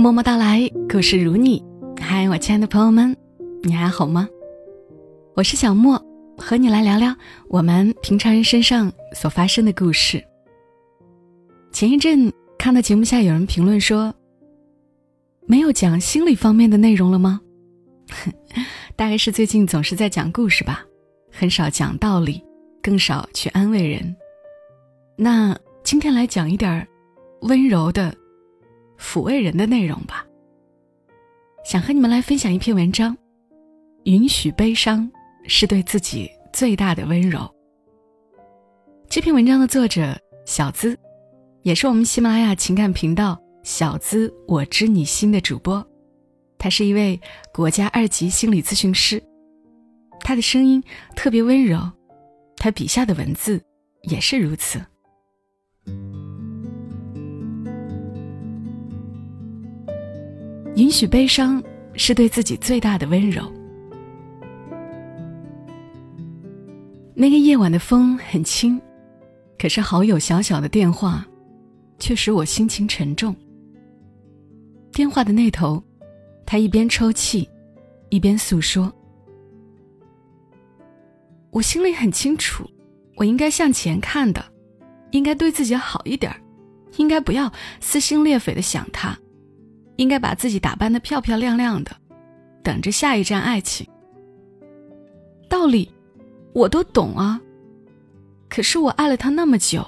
默默到来，故事如你。嗨，我亲爱的朋友们，你还好吗？我是小莫，和你来聊聊我们平常人身上所发生的故事。前一阵看到节目下有人评论说，没有讲心理方面的内容了吗？大概是最近总是在讲故事吧，很少讲道理，更少去安慰人。那今天来讲一点温柔的。抚慰人的内容吧。想和你们来分享一篇文章，允许悲伤是对自己最大的温柔。这篇文章的作者小资，也是我们喜马拉雅情感频道“小资我知你心”的主播，他是一位国家二级心理咨询师，他的声音特别温柔，他笔下的文字也是如此。允许悲伤是对自己最大的温柔。那个夜晚的风很轻，可是好友小小的电话，却使我心情沉重。电话的那头，他一边抽泣，一边诉说：“我心里很清楚，我应该向前看的，应该对自己好一点应该不要撕心裂肺的想他。”应该把自己打扮的漂漂亮亮的，等着下一站爱情。道理我都懂啊，可是我爱了他那么久，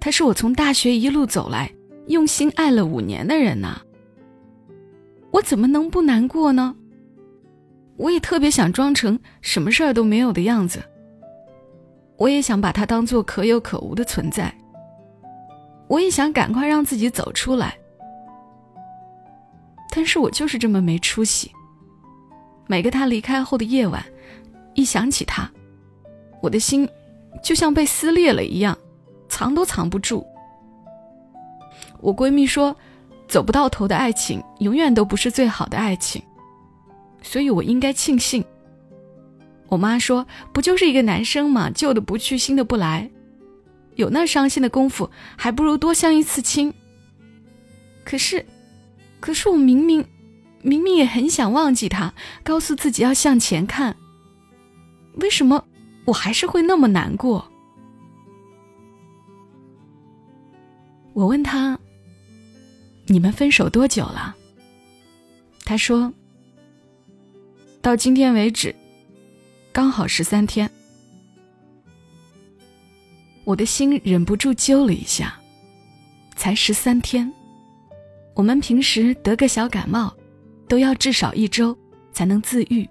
他是我从大学一路走来用心爱了五年的人呐，我怎么能不难过呢？我也特别想装成什么事儿都没有的样子，我也想把他当做可有可无的存在，我也想赶快让自己走出来。但是我就是这么没出息。每个他离开后的夜晚，一想起他，我的心就像被撕裂了一样，藏都藏不住。我闺蜜说，走不到头的爱情永远都不是最好的爱情，所以我应该庆幸。我妈说，不就是一个男生嘛，旧的不去，新的不来，有那伤心的功夫，还不如多相一次亲。可是。可是我明明，明明也很想忘记他，告诉自己要向前看。为什么我还是会那么难过？我问他：“你们分手多久了？”他说：“到今天为止，刚好十三天。”我的心忍不住揪了一下，才十三天。我们平时得个小感冒，都要至少一周才能自愈。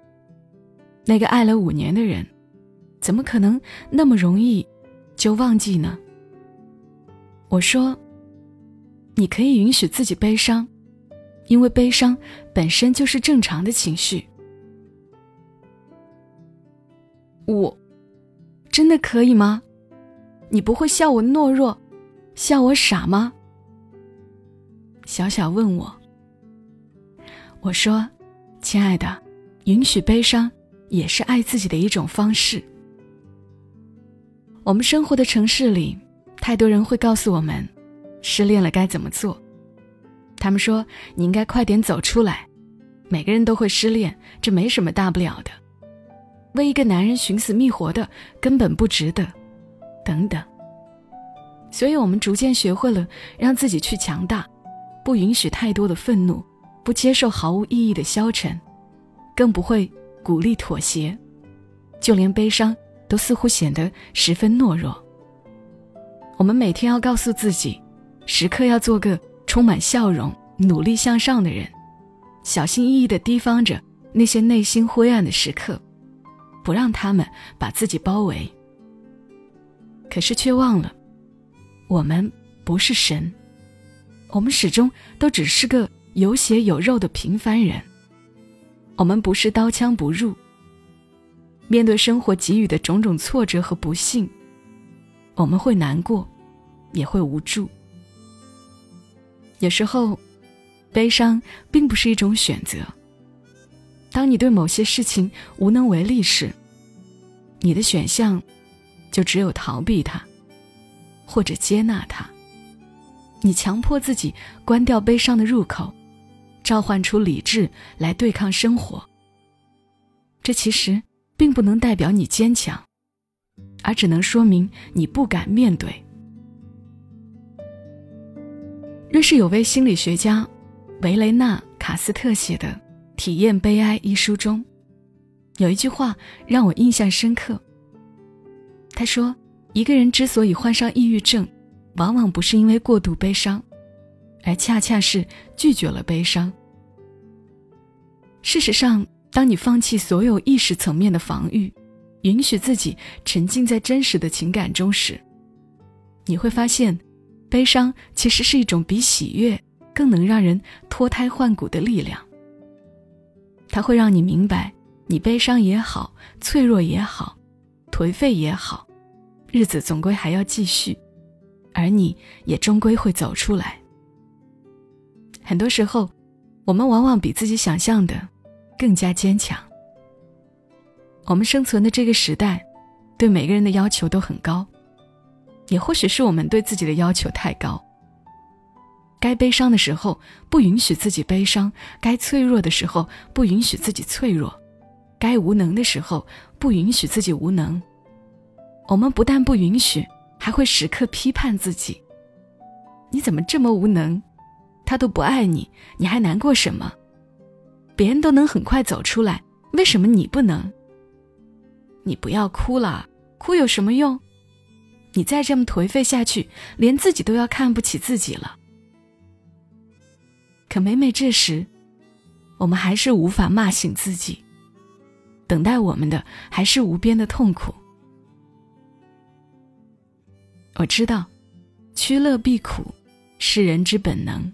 那个爱了五年的人，怎么可能那么容易就忘记呢？我说：“你可以允许自己悲伤，因为悲伤本身就是正常的情绪。”我真的可以吗？你不会笑我懦弱，笑我傻吗？小小问我，我说：“亲爱的，允许悲伤也是爱自己的一种方式。”我们生活的城市里，太多人会告诉我们，失恋了该怎么做。他们说：“你应该快点走出来，每个人都会失恋，这没什么大不了的。为一个男人寻死觅活的，根本不值得。”等等。所以我们逐渐学会了让自己去强大。不允许太多的愤怒，不接受毫无意义的消沉，更不会鼓励妥协，就连悲伤都似乎显得十分懦弱。我们每天要告诉自己，时刻要做个充满笑容、努力向上的人，小心翼翼地提防着那些内心灰暗的时刻，不让他们把自己包围。可是却忘了，我们不是神。我们始终都只是个有血有肉的平凡人，我们不是刀枪不入。面对生活给予的种种挫折和不幸，我们会难过，也会无助。有时候，悲伤并不是一种选择。当你对某些事情无能为力时，你的选项就只有逃避它，或者接纳它。你强迫自己关掉悲伤的入口，召唤出理智来对抗生活。这其实并不能代表你坚强，而只能说明你不敢面对。瑞士有位心理学家维雷纳·卡斯特写的《体验悲哀》一书中，有一句话让我印象深刻。他说：“一个人之所以患上抑郁症，往往不是因为过度悲伤，而恰恰是拒绝了悲伤。事实上，当你放弃所有意识层面的防御，允许自己沉浸在真实的情感中时，你会发现，悲伤其实是一种比喜悦更能让人脱胎换骨的力量。它会让你明白，你悲伤也好，脆弱也好，颓废也好，日子总归还要继续。”而你也终归会走出来。很多时候，我们往往比自己想象的更加坚强。我们生存的这个时代，对每个人的要求都很高，也或许是我们对自己的要求太高。该悲伤的时候不允许自己悲伤，该脆弱的时候不允许自己脆弱，该无能的时候不允许自己无能。我们不但不允许。还会时刻批判自己。你怎么这么无能？他都不爱你，你还难过什么？别人都能很快走出来，为什么你不能？你不要哭了，哭有什么用？你再这么颓废下去，连自己都要看不起自己了。可每每这时，我们还是无法骂醒自己，等待我们的还是无边的痛苦。我知道，趋乐避苦是人之本能，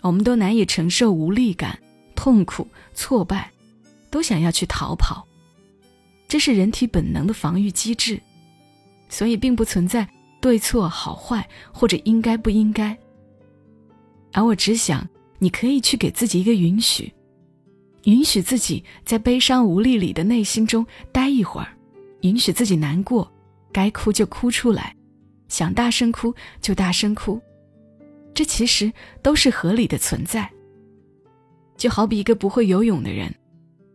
我们都难以承受无力感、痛苦、挫败，都想要去逃跑，这是人体本能的防御机制，所以并不存在对错好坏或者应该不应该。而我只想，你可以去给自己一个允许，允许自己在悲伤无力里的内心中待一会儿，允许自己难过，该哭就哭出来。想大声哭就大声哭，这其实都是合理的存在。就好比一个不会游泳的人，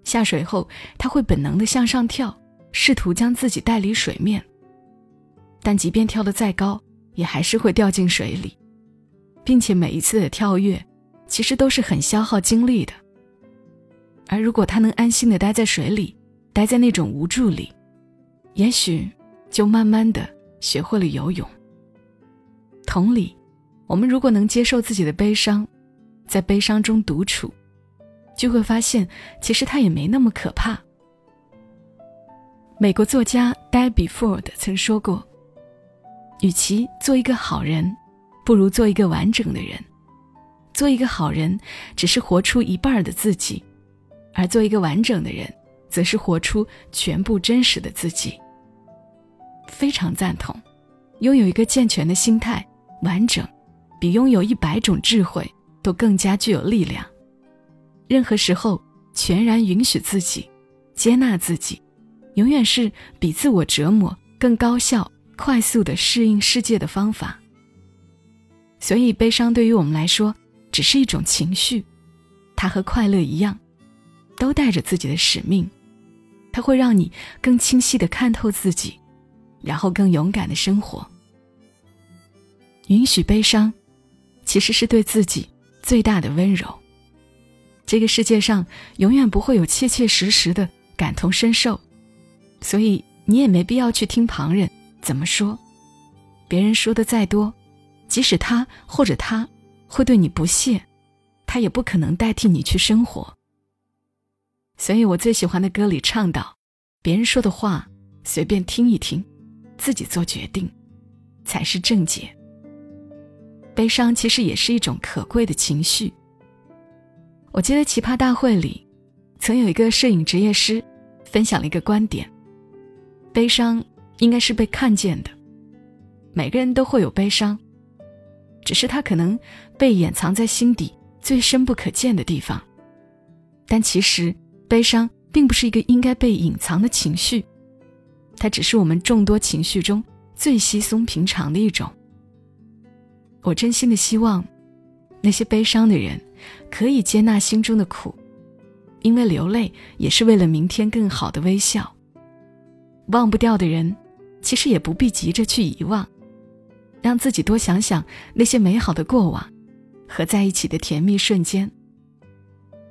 下水后他会本能的向上跳，试图将自己带离水面。但即便跳得再高，也还是会掉进水里，并且每一次的跳跃，其实都是很消耗精力的。而如果他能安心的待在水里，待在那种无助里，也许就慢慢的。学会了游泳。同理，我们如果能接受自己的悲伤，在悲伤中独处，就会发现其实它也没那么可怕。美国作家 Debbie Ford 曾说过：“与其做一个好人，不如做一个完整的人。做一个好人，只是活出一半的自己；而做一个完整的人，则是活出全部真实的自己。”非常赞同，拥有一个健全的心态，完整，比拥有一百种智慧都更加具有力量。任何时候，全然允许自己，接纳自己，永远是比自我折磨更高效、快速的适应世界的方法。所以，悲伤对于我们来说，只是一种情绪，它和快乐一样，都带着自己的使命。它会让你更清晰的看透自己。然后更勇敢的生活。允许悲伤，其实是对自己最大的温柔。这个世界上永远不会有切切实实的感同身受，所以你也没必要去听旁人怎么说。别人说的再多，即使他或者他会对你不屑，他也不可能代替你去生活。所以我最喜欢的歌里唱道：“别人说的话，随便听一听。”自己做决定，才是正解。悲伤其实也是一种可贵的情绪。我记得奇葩大会里，曾有一个摄影职业师分享了一个观点：悲伤应该是被看见的。每个人都会有悲伤，只是它可能被掩藏在心底最深不可见的地方。但其实，悲伤并不是一个应该被隐藏的情绪。它只是我们众多情绪中最稀松平常的一种。我真心的希望，那些悲伤的人可以接纳心中的苦，因为流泪也是为了明天更好的微笑。忘不掉的人，其实也不必急着去遗忘，让自己多想想那些美好的过往和在一起的甜蜜瞬间。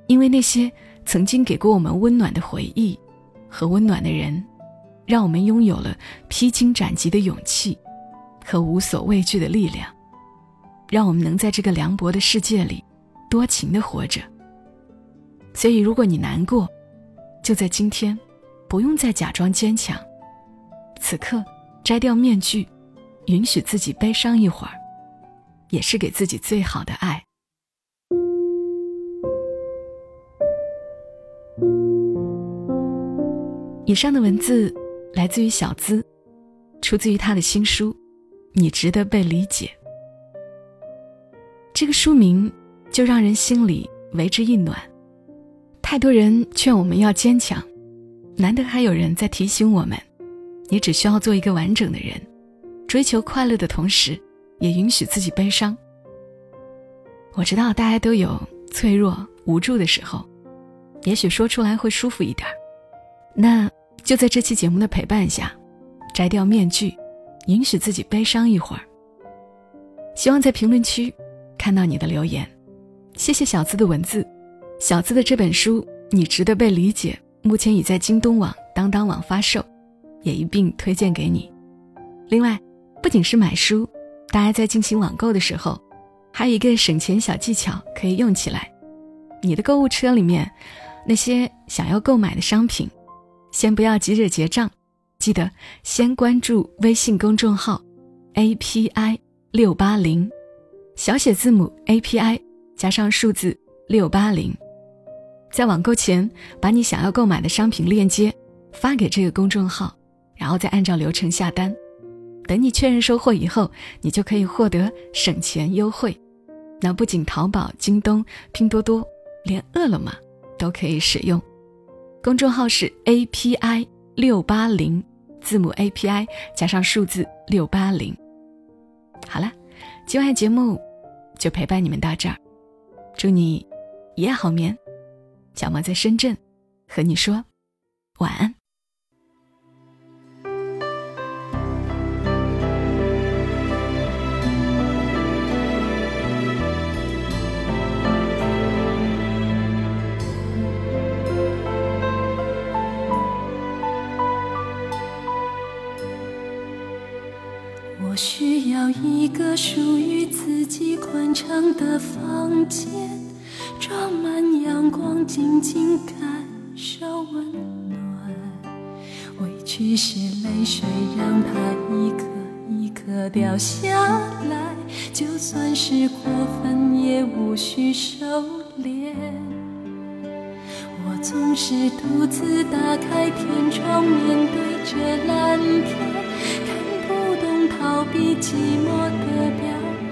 因为那些曾经给过我们温暖的回忆和温暖的人，让我们拥有了披荆斩棘的勇气和无所畏惧的力量，让我们能在这个凉薄的世界里多情的活着。所以，如果你难过，就在今天，不用再假装坚强。此刻，摘掉面具，允许自己悲伤一会儿，也是给自己最好的爱。以上的文字来自于小资，出自于他的新书《你值得被理解》。这个书名就让人心里为之一暖。太多人劝我们要坚强，难得还有人在提醒我们。你只需要做一个完整的人，追求快乐的同时，也允许自己悲伤。我知道大家都有脆弱无助的时候，也许说出来会舒服一点。那就在这期节目的陪伴下，摘掉面具，允许自己悲伤一会儿。希望在评论区看到你的留言。谢谢小资的文字，小资的这本书《你值得被理解》，目前已在京东网、当当网发售。也一并推荐给你。另外，不仅是买书，大家在进行网购的时候，还有一个省钱小技巧可以用起来。你的购物车里面那些想要购买的商品，先不要急着结账，记得先关注微信公众号 “API 六八零”，小写字母 “API” 加上数字六八零，在网购前把你想要购买的商品链接发给这个公众号。然后再按照流程下单，等你确认收货以后，你就可以获得省钱优惠。那不仅淘宝、京东、拼多多，连饿了么都可以使用。公众号是 A P I 六八零，字母 A P I 加上数字六八零。好了，今晚节目就陪伴你们到这儿，祝你一夜好眠。小猫在深圳，和你说晚安。一个属于自己宽敞的房间，装满阳光，静静感受温暖。委屈是泪水，让它一颗一颗掉下来。就算是过分，也无需收敛。我总是独自打开天窗，面对着蓝天。逃避寂寞的表演。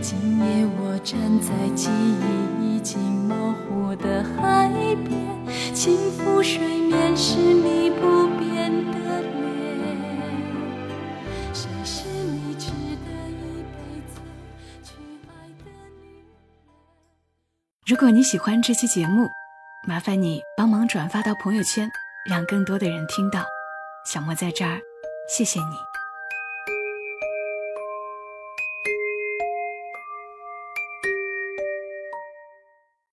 今夜我站在记忆已经模糊的海边，轻抚水面是你不变的脸。谁是你值得一辈子去爱的女人？如果你喜欢这期节目，麻烦你帮忙转发到朋友圈，让更多的人听到。小莫在这儿。谢谢你。